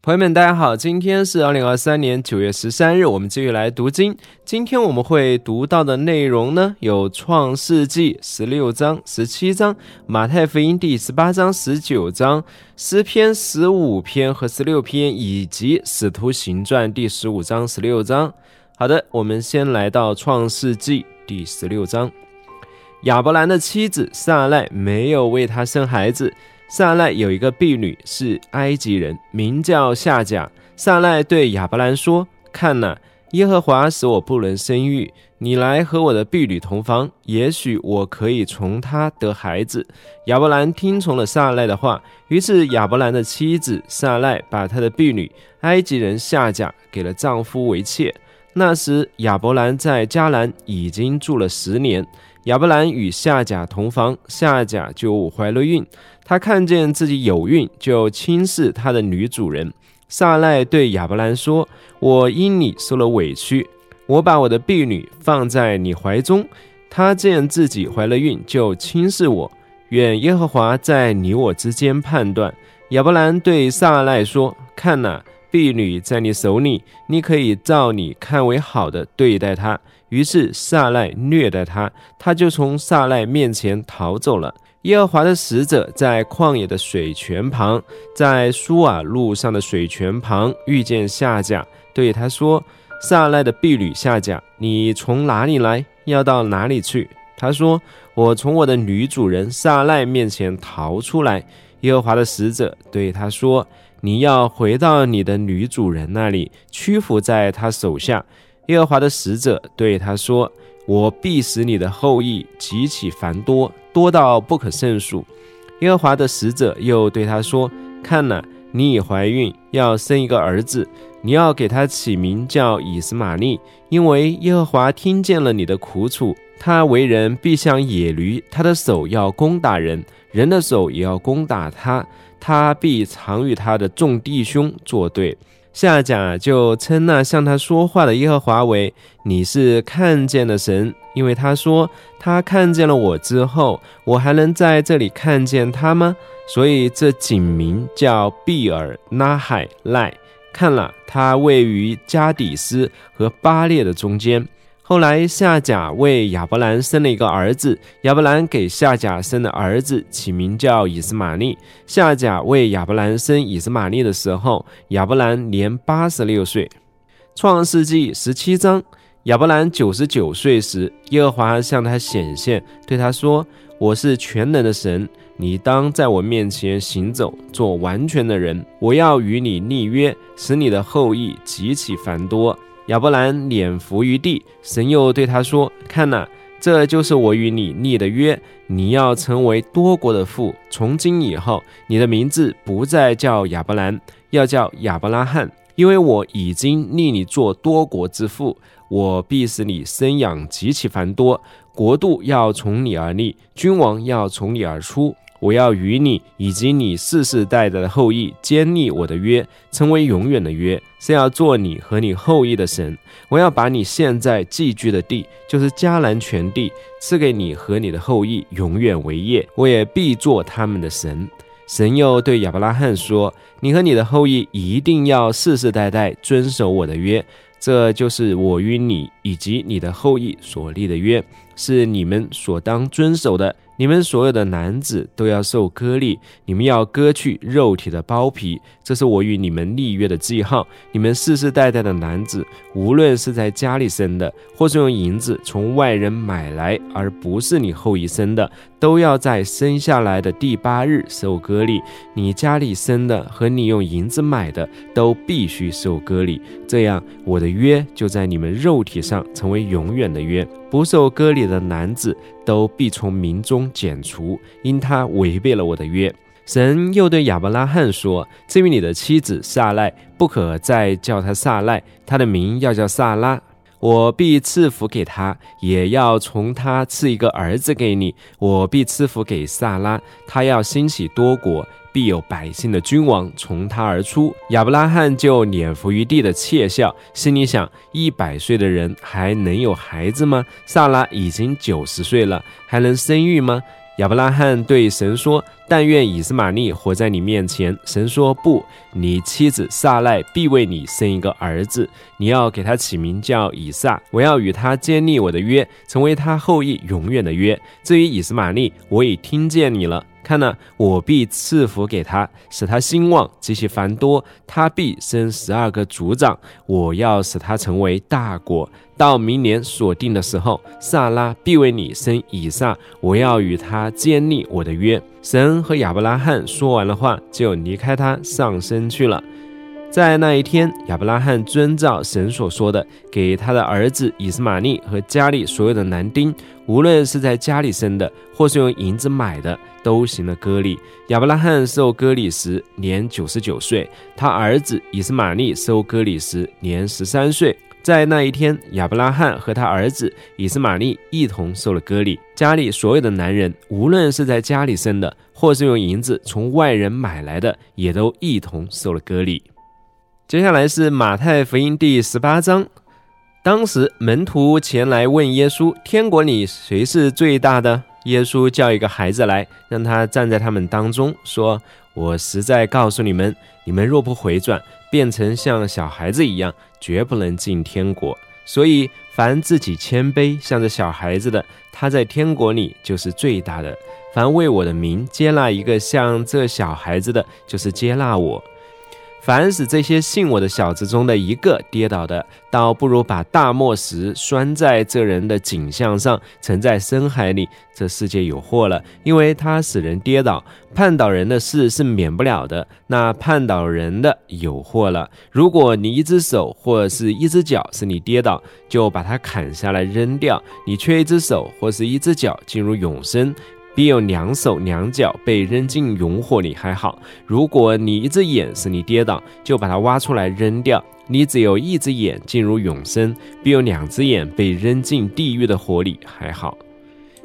朋友们，大家好，今天是二零二三年九月十三日，我们继续来读经。今天我们会读到的内容呢，有《创世纪》十六章、十七章，《马太福音》第十八章、十九章，《诗篇》十五篇和十六篇，以及《使徒行传》第十五章、十六章。好的，我们先来到《创世纪》第十六章。亚伯兰的妻子撒赖没有为他生孩子。撒赖有一个婢女是埃及人，名叫夏甲。撒赖对亚伯兰说：“看呐，耶和华使我不能生育，你来和我的婢女同房，也许我可以从她得孩子。”亚伯兰听从了撒赖的话，于是亚伯兰的妻子撒赖把他的婢女埃及人夏甲给了丈夫为妾。那时亚伯兰在迦南已经住了十年。亚伯兰与夏甲同房，夏甲就怀了孕。他看见自己有孕，就轻视他的女主人。撒赖对亚伯兰说：“我因你受了委屈，我把我的婢女放在你怀中。她见自己怀了孕，就轻视我。愿耶和华在你我之间判断。”亚伯兰对撒赖说：“看哪，婢女在你手里，你可以照你看为好的对待她。”于是撒赖虐待他，他就从撒赖面前逃走了。耶和华的使者在旷野的水泉旁，在苏瓦路上的水泉旁遇见夏甲，对他说：“撒赖的婢女夏甲，你从哪里来？要到哪里去？”他说：“我从我的女主人撒赖面前逃出来。”耶和华的使者对他说：“你要回到你的女主人那里，屈服在他手下。”耶和华的使者对他说：“我必使你的后裔极其繁多，多到不可胜数。”耶和华的使者又对他说：“看哪，你已怀孕，要生一个儿子，你要给他起名叫以斯玛利，因为耶和华听见了你的苦楚。他为人必像野驴，他的手要攻打人，人的手也要攻打他，他必常与他的众弟兄作对。”夏甲就称那向他说话的耶和华为你是看见的神，因为他说他看见了我之后，我还能在这里看见他吗？所以这井名叫毕尔拉海赖。看了，他位于加底斯和巴列的中间。后来，夏甲为亚伯兰生了一个儿子。亚伯兰给夏甲生的儿子起名叫以斯玛利。夏甲为亚伯兰生以斯玛利的时候，亚伯兰年八十六岁。创世纪十七章，亚伯兰九十九岁时，耶和华向他显现，对他说：“我是全能的神，你当在我面前行走，做完全的人。我要与你立约，使你的后裔极其繁多。”亚伯兰脸伏于地，神又对他说：“看哪，这就是我与你立的约，你要成为多国的父。从今以后，你的名字不再叫亚伯兰，要叫亚伯拉罕，因为我已经立你做多国之父。我必使你生养极其繁多，国度要从你而立，君王要从你而出。”我要与你以及你世世代代的后裔坚立我的约，成为永远的约，是要做你和你后裔的神。我要把你现在寄居的地，就是迦南全地，赐给你和你的后裔永远为业。我也必做他们的神。神又对亚伯拉罕说：“你和你的后裔一定要世世代代遵守我的约，这就是我与你以及你的后裔所立的约，是你们所当遵守的。”你们所有的男子都要受割礼，你们要割去肉体的包皮，这是我与你们立约的记号。你们世世代代的男子，无论是在家里生的，或是用银子从外人买来，而不是你后裔生的，都要在生下来的第八日受割礼。你家里生的和你用银子买的，都必须受割礼。这样，我的约就在你们肉体上成为永远的约。不受割礼的男子都必从民中剪除，因他违背了我的约。神又对亚伯拉罕说：“至于你的妻子撒赖，不可再叫她撒赖，她的名要叫撒拉。我必赐福给他，也要从他赐一个儿子给你。我必赐福给撒拉，他要兴起多国。”必有百姓的君王从他而出。亚伯拉罕就脸伏于地的窃笑，心里想：一百岁的人还能有孩子吗？萨拉已经九十岁了，还能生育吗？亚伯拉罕对神说：“但愿以斯玛利活在你面前。”神说：“不，你妻子撒赖必为你生一个儿子，你要给他起名叫以撒。我要与他建立我的约，成为他后裔永远的约。至于以斯玛利，我已听见你了。看呢，我必赐福给他，使他兴旺，及其繁多。他必生十二个族长，我要使他成为大国。”到明年锁定的时候，萨拉必为你生以撒，我要与他建立我的约。神和亚伯拉罕说完了话，就离开他上身去了。在那一天，亚伯拉罕遵照神所说的，给他的儿子以斯玛利和家里所有的男丁，无论是在家里生的，或是用银子买的，都行了割礼。亚伯拉罕受割礼时年九十九岁，他儿子以斯玛利受割礼时年十三岁。在那一天，亚伯拉罕和他儿子以斯玛利一同受了割礼。家里所有的男人，无论是在家里生的，或是用银子从外人买来的，也都一同受了割礼。接下来是马太福音第十八章。当时门徒前来问耶稣：“天国里谁是最大的？”耶稣叫一个孩子来，让他站在他们当中，说：“我实在告诉你们，你们若不回转，变成像小孩子一样。”绝不能进天国，所以凡自己谦卑，像这小孩子的，他在天国里就是最大的。凡为我的名接纳一个像这小孩子的，就是接纳我。凡使这些信我的小子中的一个跌倒的，倒不如把大磨石拴在这人的颈项上，沉在深海里。这世界有祸了，因为他使人跌倒。绊倒人的事是免不了的，那绊倒人的有祸了。如果你一只手或是一只脚使你跌倒，就把它砍下来扔掉；你缺一只手或是一只脚进入永生。必有两手两脚被扔进永火里还好。如果你一只眼是你跌倒，就把它挖出来扔掉。你只有一只眼进入永生，必有两只眼被扔进地狱的火里还好。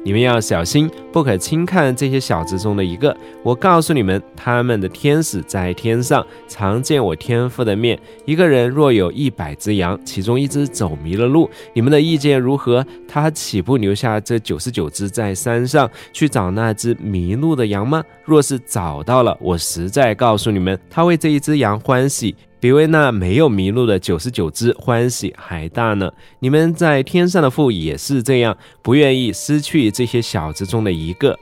你们要小心，不可轻看这些小子中的一个。我告诉你们，他们的天使在天上常见我天父的面。一个人若有一百只羊，其中一只走迷了路，你们的意见如何？他岂不留下这九十九只在山上去找那只迷路的羊吗？若是找到了，我实在告诉你们，他为这一只羊欢喜。比为那没有迷路的九十九只欢喜还大呢。你们在天上的父也是这样，不愿意失去这些小子中的一个。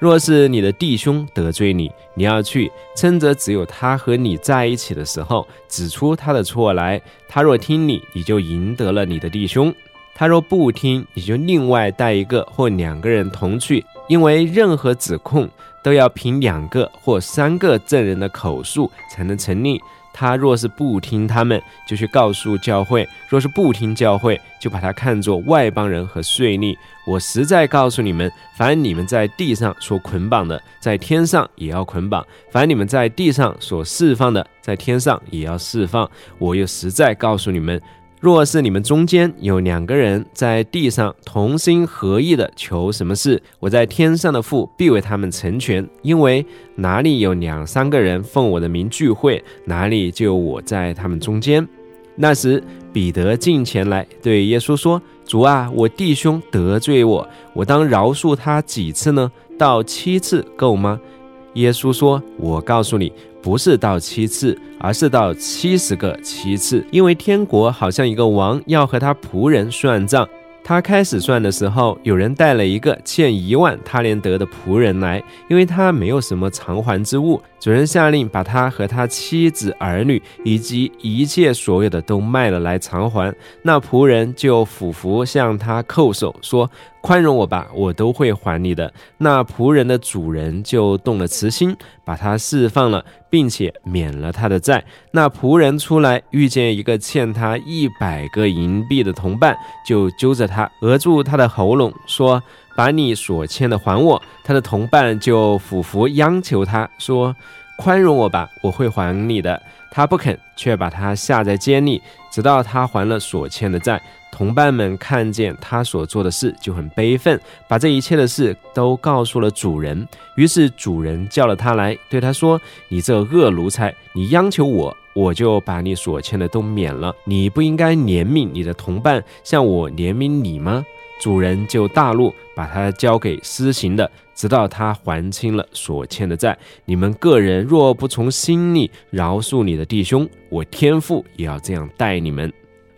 若是你的弟兄得罪你，你要去，趁着只有他和你在一起的时候，指出他的错来。他若听你，你就赢得了你的弟兄；他若不听，你就另外带一个或两个人同去，因为任何指控都要凭两个或三个证人的口述才能成立。他若是不听他们，就去告诉教会；若是不听教会，就把他看作外邦人和税吏。我实在告诉你们，凡你们在地上所捆绑的，在天上也要捆绑；凡你们在地上所释放的，在天上也要释放。我又实在告诉你们。若是你们中间有两个人在地上同心合意的求什么事，我在天上的父必为他们成全。因为哪里有两三个人奉我的名聚会，哪里就有我在他们中间。那时，彼得进前来对耶稣说：“主啊，我弟兄得罪我，我当饶恕他几次呢？到七次够吗？”耶稣说：“我告诉你。”不是到七次，而是到七十个七次，因为天国好像一个王要和他仆人算账。他开始算的时候，有人带了一个欠一万他连德的仆人来，因为他没有什么偿还之物。主人下令把他和他妻子儿女以及一切所有的都卖了来偿还。那仆人就俯伏向他叩首说。宽容我吧，我都会还你的。那仆人的主人就动了慈心，把他释放了，并且免了他的债。那仆人出来，遇见一个欠他一百个银币的同伴，就揪着他，扼住他的喉咙，说：“把你所欠的还我。”他的同伴就俯伏央求他说：“宽容我吧，我会还你的。”他不肯，却把他下在监里，直到他还了所欠的债。同伴们看见他所做的事，就很悲愤，把这一切的事都告诉了主人。于是主人叫了他来，对他说：“你这恶奴才，你央求我，我就把你所欠的都免了。你不应该怜悯你的同伴，像我怜悯你吗？”主人就大怒，把他交给施行的，直到他还清了所欠的债。你们个人若不从心里饶恕你的弟兄，我天父也要这样待你们。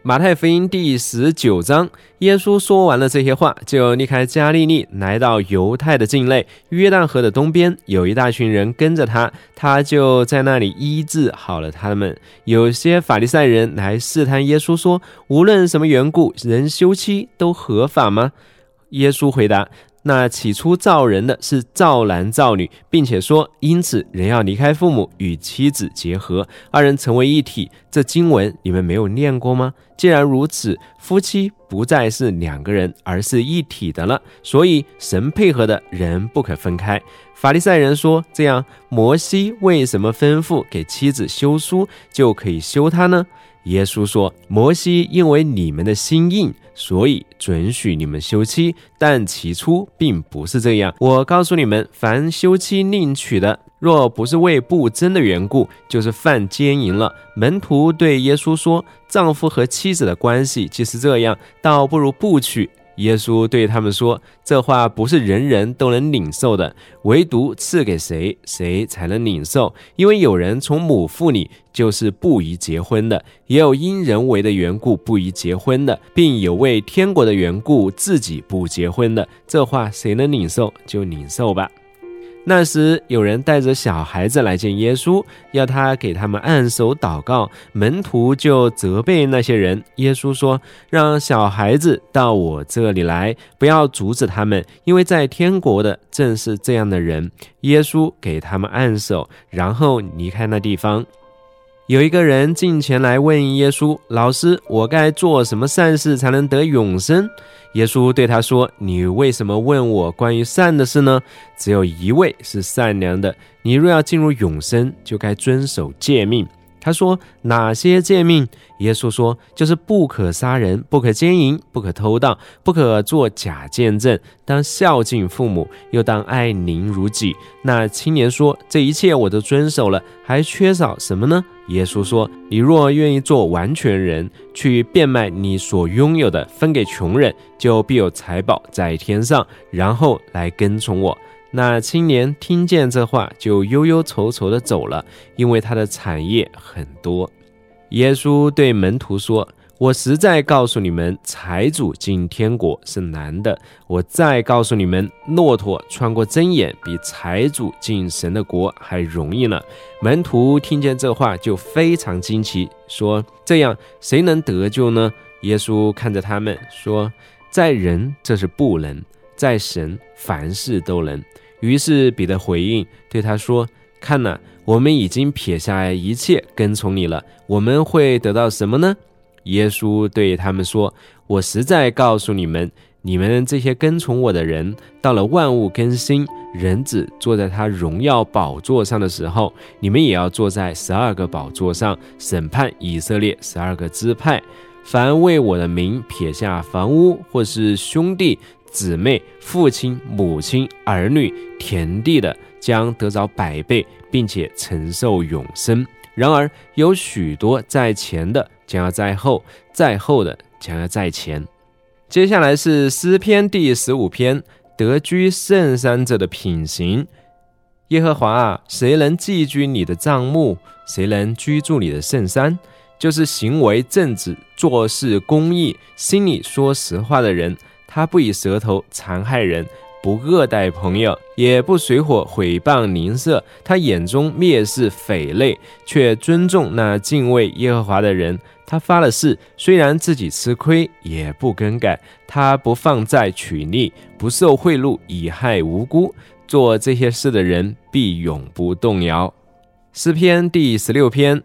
马太福音第十九章，耶稣说完了这些话，就离开加利利，来到犹太的境内，约旦河的东边，有一大群人跟着他，他就在那里医治好了他们。有些法利赛人来试探耶稣，说：“无论什么缘故，人休妻都合法吗？”耶稣回答。那起初造人的是造男造女，并且说，因此人要离开父母与妻子结合，二人成为一体。这经文你们没有念过吗？既然如此，夫妻不再是两个人，而是一体的了。所以神配合的人不可分开。法利赛人说：这样，摩西为什么吩咐给妻子休书就可以休她呢？耶稣说：摩西因为你们的心硬。所以准许你们休妻，但起初并不是这样。我告诉你们，凡休妻另娶的，若不是为不争的缘故，就是犯奸淫了。门徒对耶稣说：“丈夫和妻子的关系既是这样，倒不如不娶。”耶稣对他们说：“这话不是人人都能领受的，唯独赐给谁，谁才能领受。因为有人从母腹里就是不宜结婚的，也有因人为的缘故不宜结婚的，并有为天国的缘故自己不结婚的。这话谁能领受，就领受吧。”那时，有人带着小孩子来见耶稣，要他给他们按手祷告。门徒就责备那些人。耶稣说：“让小孩子到我这里来，不要阻止他们，因为在天国的正是这样的人。”耶稣给他们按手，然后离开那地方。有一个人进前来问耶稣：“老师，我该做什么善事才能得永生？”耶稣对他说：“你为什么问我关于善的事呢？只有一位是善良的。你若要进入永生，就该遵守诫命。”他说：“哪些诫命？”耶稣说：“就是不可杀人，不可奸淫，不可偷盗，不可做假见证，当孝敬父母，又当爱邻如己。”那青年说：“这一切我都遵守了，还缺少什么呢？”耶稣说：“你若愿意做完全人，去变卖你所拥有的，分给穷人，就必有财宝在天上，然后来跟从我。”那青年听见这话，就忧忧愁愁的走了，因为他的产业很多。耶稣对门徒说：“我实在告诉你们，财主进天国是难的。我再告诉你们，骆驼穿过针眼，比财主进神的国还容易呢。”门徒听见这话，就非常惊奇，说：“这样，谁能得救呢？”耶稣看着他们说：“在人这是不能，在神凡事都能。”于是彼得回应对他说：“看呐，我们已经撇下一切跟从你了，我们会得到什么呢？”耶稣对他们说：“我实在告诉你们，你们这些跟从我的人，到了万物更新，人子坐在他荣耀宝座上的时候，你们也要坐在十二个宝座上，审判以色列十二个支派。凡为我的名撇下房屋或是兄弟。”姊妹、父亲、母亲、儿女、田地的，将得着百倍，并且承受永生。然而有许多在前的，将要在后；在后的，将要在前。接下来是诗篇第十五篇：得居圣山者的品行。耶和华啊，谁能寄居你的帐幕？谁能居住你的圣山？就是行为正直、做事公义、心里说实话的人。他不以舌头残害人，不恶待朋友，也不随火毁谤邻舍。他眼中蔑视匪类，却尊重那敬畏耶和华的人。他发了誓，虽然自己吃亏，也不更改。他不放债取利，不受贿赂以害无辜。做这些事的人必永不动摇。诗篇第十六篇，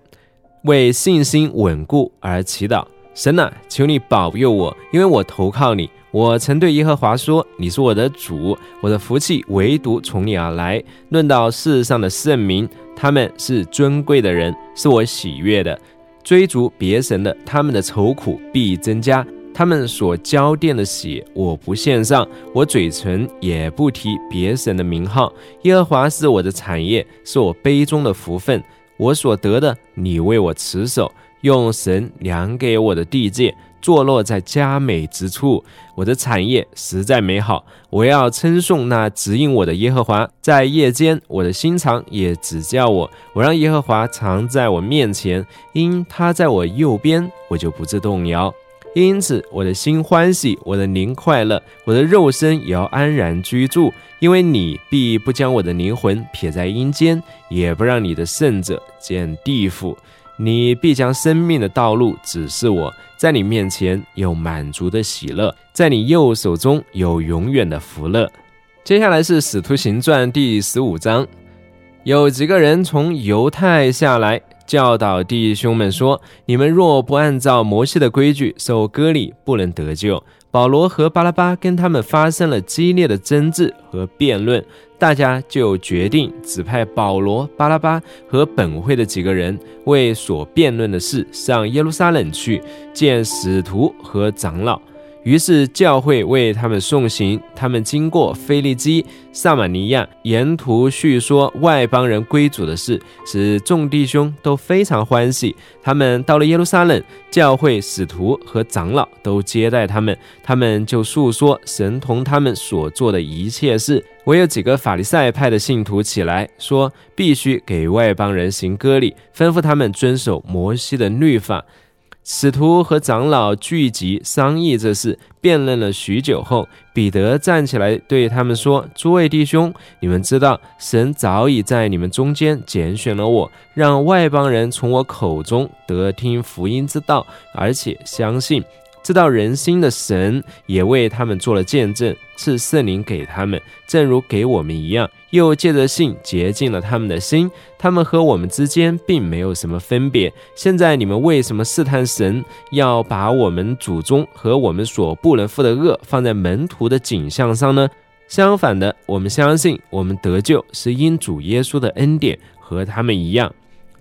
为信心稳固而祈祷。神啊，求你保佑我，因为我投靠你。我曾对耶和华说：“你是我的主，我的福气唯独从你而来。论到世上的圣民，他们是尊贵的人，是我喜悦的。追逐别神的，他们的愁苦必增加。他们所浇奠的血，我不献上，我嘴唇也不提别神的名号。耶和华是我的产业，是我杯中的福分。我所得的，你为我持守，用神量给我的地界。”坐落在佳美之处。我的产业实在美好，我要称颂那指引我的耶和华。在夜间，我的心肠也指教我。我让耶和华常在我面前，因他在我右边，我就不致动摇。因此，我的心欢喜，我的灵快乐，我的肉身也要安然居住，因为你必不将我的灵魂撇在阴间，也不让你的圣者见地府。你必将生命的道路指示我，在你面前有满足的喜乐，在你右手中有永远的福乐。接下来是《使徒行传》第十五章，有几个人从犹太下来，教导弟兄们说：“你们若不按照摩西的规矩受割礼，不能得救。”保罗和巴拉巴跟他们发生了激烈的争执和辩论，大家就决定指派保罗、巴拉巴和本会的几个人为所辩论的事上耶路撒冷去见使徒和长老。于是教会为他们送行，他们经过腓利基、萨马尼亚，沿途叙说外邦人归主的事，使众弟兄都非常欢喜。他们到了耶路撒冷，教会使徒和长老都接待他们，他们就述说神同他们所做的一切事。唯有几个法利赛派的信徒起来说，必须给外邦人行割礼，吩咐他们遵守摩西的律法。使徒和长老聚集商议这事，辩论了许久后，彼得站起来对他们说：“诸位弟兄，你们知道，神早已在你们中间拣选了我，让外邦人从我口中得听福音之道，而且相信。”知道人心的神也为他们做了见证，赐圣灵给他们，正如给我们一样。又借着信洁净了他们的心。他们和我们之间并没有什么分别。现在你们为什么试探神，要把我们祖宗和我们所不能负的恶放在门徒的景象上呢？相反的，我们相信我们得救是因主耶稣的恩典，和他们一样。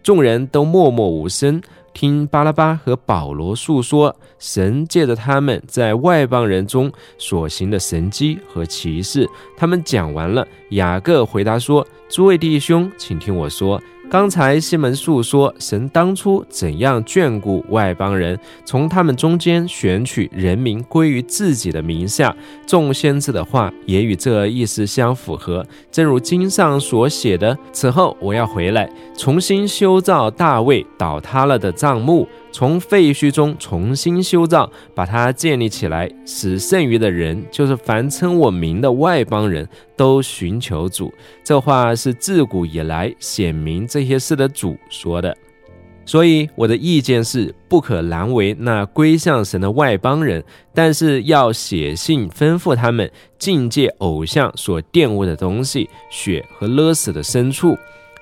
众人都默默无声。听巴拉巴和保罗诉说神借着他们在外邦人中所行的神迹和奇事，他们讲完了。雅各回答说：“诸位弟兄，请听我说。”刚才西门述说神当初怎样眷顾外邦人，从他们中间选取人民归于自己的名下。众先知的话也与这意思相符合，正如经上所写的：“此后我要回来，重新修造大卫倒塌了的帐幕。”从废墟中重新修造，把它建立起来，使剩余的人，就是凡称我名的外邦人都寻求主。这话是自古以来显明这些事的主说的。所以我的意见是，不可难为那归向神的外邦人，但是要写信吩咐他们境界偶像所玷污的东西，血和勒死的牲畜。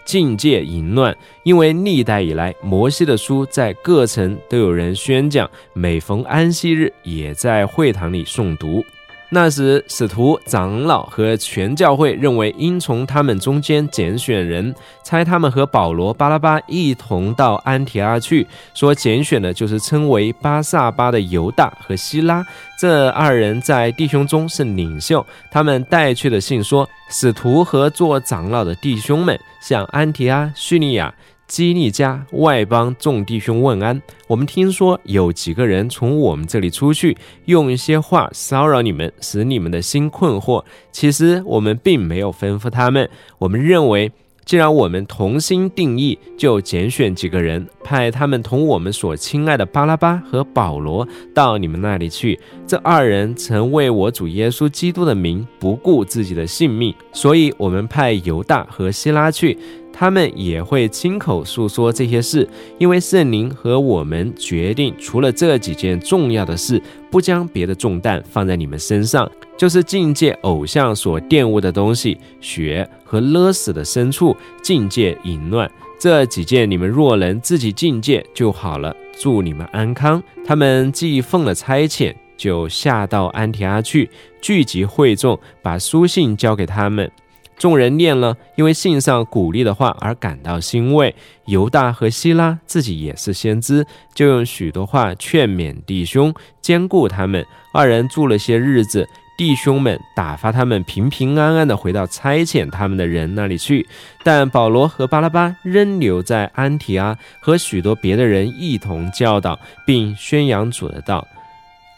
境界淫乱，因为历代以来，摩西的书在各城都有人宣讲，每逢安息日也在会堂里诵读。那时，使徒、长老和全教会认为，应从他们中间拣选人，差他们和保罗、巴拉巴一同到安提阿去。说拣选的就是称为巴萨巴的犹大和希拉，这二人在弟兄中是领袖。他们带去的信说：使徒和做长老的弟兄们，向安提阿、叙利亚。基利家外邦众弟兄问安。我们听说有几个人从我们这里出去，用一些话骚扰你们，使你们的心困惑。其实我们并没有吩咐他们。我们认为，既然我们同心定义，就拣选几个人，派他们同我们所亲爱的巴拉巴和保罗到你们那里去。这二人曾为我主耶稣基督的名不顾自己的性命，所以我们派犹大和希拉去。他们也会亲口诉说这些事，因为圣灵和我们决定，除了这几件重要的事，不将别的重担放在你们身上，就是境界偶像所玷污的东西，血和勒死的牲畜，境界淫乱这几件，你们若能自己境界就好了。祝你们安康。他们既奉了差遣，就下到安提阿去，聚集会众，把书信交给他们。众人念了，因为信上鼓励的话而感到欣慰。犹大和希拉自己也是先知，就用许多话劝勉弟兄，兼顾他们。二人住了些日子，弟兄们打发他们平平安安的回到差遣他们的人那里去。但保罗和巴拉巴仍留在安提阿，和许多别的人一同教导，并宣扬主的道。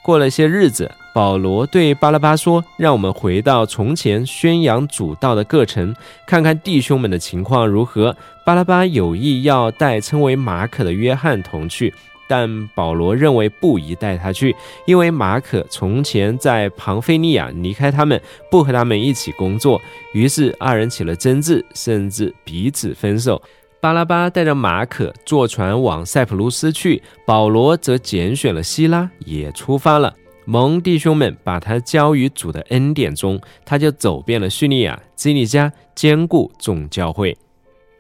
过了些日子，保罗对巴拉巴说：“让我们回到从前宣扬主道的各城，看看弟兄们的情况如何。”巴拉巴有意要带称为马可的约翰同去，但保罗认为不宜带他去，因为马可从前在庞菲尼亚离开他们，不和他们一起工作。于是二人起了争执，甚至彼此分手。巴拉巴带着马可坐船往塞浦路斯去，保罗则拣选了希拉，也出发了。蒙弟兄们把他交于主的恩典中，他就走遍了叙利亚、基利加，兼顾众教会。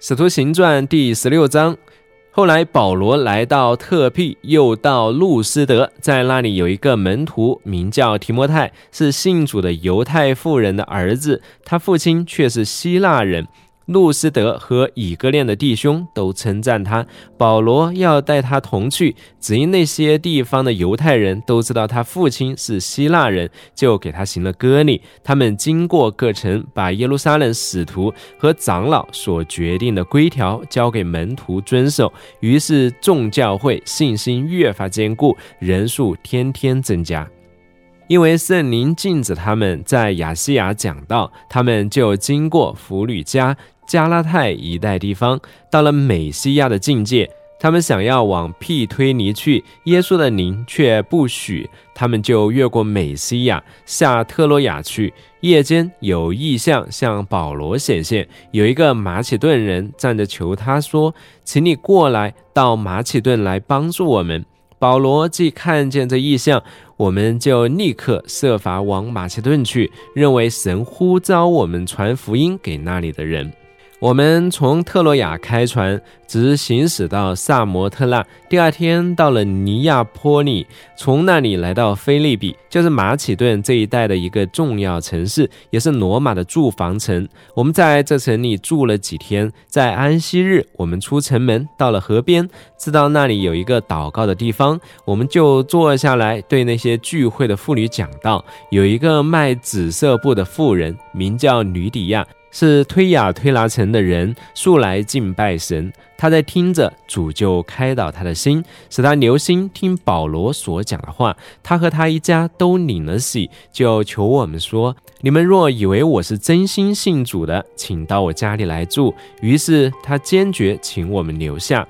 使徒行传第十六章。后来保罗来到特庇，又到路斯德，在那里有一个门徒，名叫提摩太，是信主的犹太妇人的儿子，他父亲却是希腊人。路斯德和以哥念的弟兄都称赞他。保罗要带他同去，只因那些地方的犹太人都知道他父亲是希腊人，就给他行了割礼。他们经过各城，把耶路撒冷使徒和长老所决定的规条交给门徒遵守。于是众教会信心越发坚固，人数天天增加。因为圣灵禁止他们在亚细亚讲道，他们就经过弗吕加。加拉泰一带地方，到了美西亚的境界，他们想要往庇推尼去，耶稣的灵却不许，他们就越过美西亚下特洛亚去。夜间有异象向保罗显现，有一个马其顿人站着求他说：“请你过来到马其顿来帮助我们。”保罗既看见这异象，我们就立刻设法往马其顿去，认为神呼召我们传福音给那里的人。我们从特洛亚开船，直行驶到萨摩特纳。第二天到了尼亚坡里，从那里来到菲利比，就是马其顿这一带的一个重要城市，也是罗马的住房城。我们在这城里住了几天，在安息日，我们出城门，到了河边，知道那里有一个祷告的地方，我们就坐下来，对那些聚会的妇女讲道。有一个卖紫色布的妇人，名叫吕底亚。是推雅推拿城的人，素来敬拜神。他在听着主，就开导他的心，使他留心听保罗所讲的话。他和他一家都领了喜，就求我们说：“你们若以为我是真心信主的，请到我家里来住。”于是他坚决请我们留下。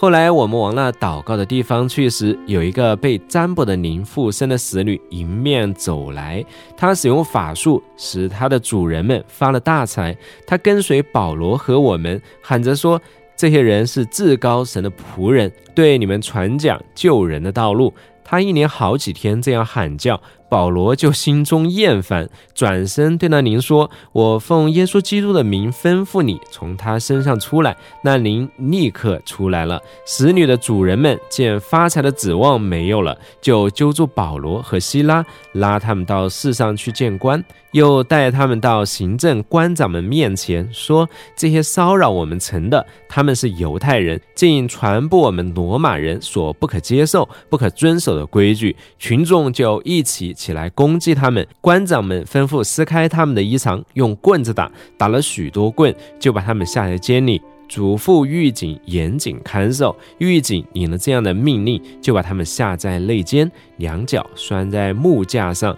后来我们往那祷告的地方去时，有一个被占卜的灵附身的使女迎面走来。她使用法术，使她的主人们发了大财。她跟随保罗和我们，喊着说：“这些人是至高神的仆人，对你们传讲救人的道路。”她一连好几天这样喊叫。保罗就心中厌烦，转身对那灵说：“我奉耶稣基督的名吩咐你从他身上出来。”那灵立刻出来了。使女的主人们见发财的指望没有了，就揪住保罗和希拉，拉他们到市上去见官，又带他们到行政官长们面前，说：“这些骚扰我们城的，他们是犹太人，竟传播我们罗马人所不可接受、不可遵守的规矩。”群众就一起。起来攻击他们，官长们吩咐撕开他们的衣裳，用棍子打，打了许多棍，就把他们下在监里，嘱咐狱警严谨看守。狱警领了这样的命令，就把他们下在内监，两脚拴在木架上。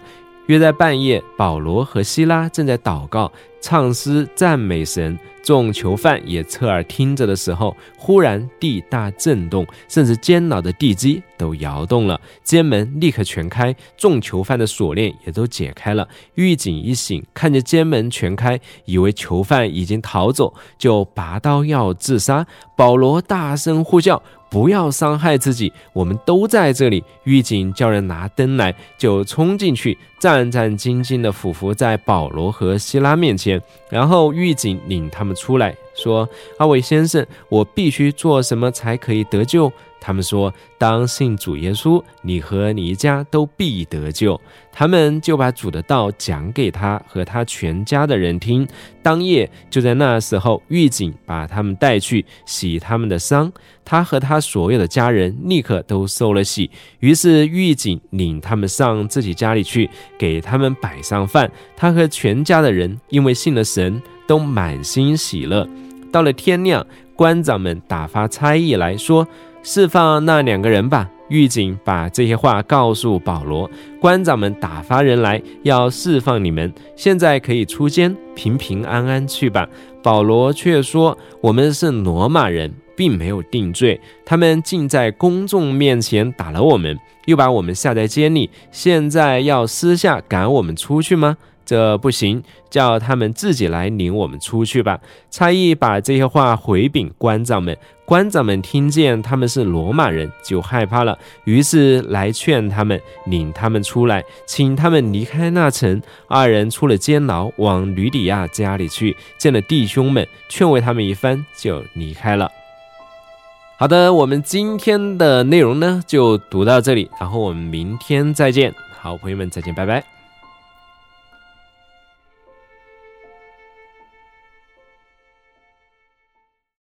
约在半夜，保罗和希拉正在祷告、唱诗、赞美神。众囚犯也侧耳听着的时候，忽然地大震动，甚至监牢的地基都摇动了。监门立刻全开，众囚犯的锁链也都解开了。狱警一醒，看见监门全开，以为囚犯已经逃走，就拔刀要自杀。保罗大声呼叫。不要伤害自己，我们都在这里。狱警叫人拿灯来，就冲进去，战战兢兢地匍匐在保罗和希拉面前。然后狱警领他们出来，说：“阿伟先生，我必须做什么才可以得救？”他们说：“当信主耶稣，你和你一家都必得救。”他们就把主的道讲给他和他全家的人听。当夜就在那时候，狱警把他们带去洗他们的伤。他和他所有的家人立刻都受了洗。于是狱警领他们上自己家里去，给他们摆上饭。他和全家的人因为信了神，都满心喜乐。到了天亮，官长们打发差役来说。释放那两个人吧。狱警把这些话告诉保罗，官长们打发人来要释放你们，现在可以出监，平平安安去吧。保罗却说：“我们是罗马人，并没有定罪。他们竟在公众面前打了我们，又把我们下在监里，现在要私下赶我们出去吗？”这不行，叫他们自己来领我们出去吧。差役把这些话回禀官长们，官长们听见他们是罗马人，就害怕了，于是来劝他们，领他们出来，请他们离开那城。二人出了监牢，往吕底亚家里去，见了弟兄们，劝慰他们一番，就离开了。好的，我们今天的内容呢，就读到这里，然后我们明天再见。好，朋友们再见，拜拜。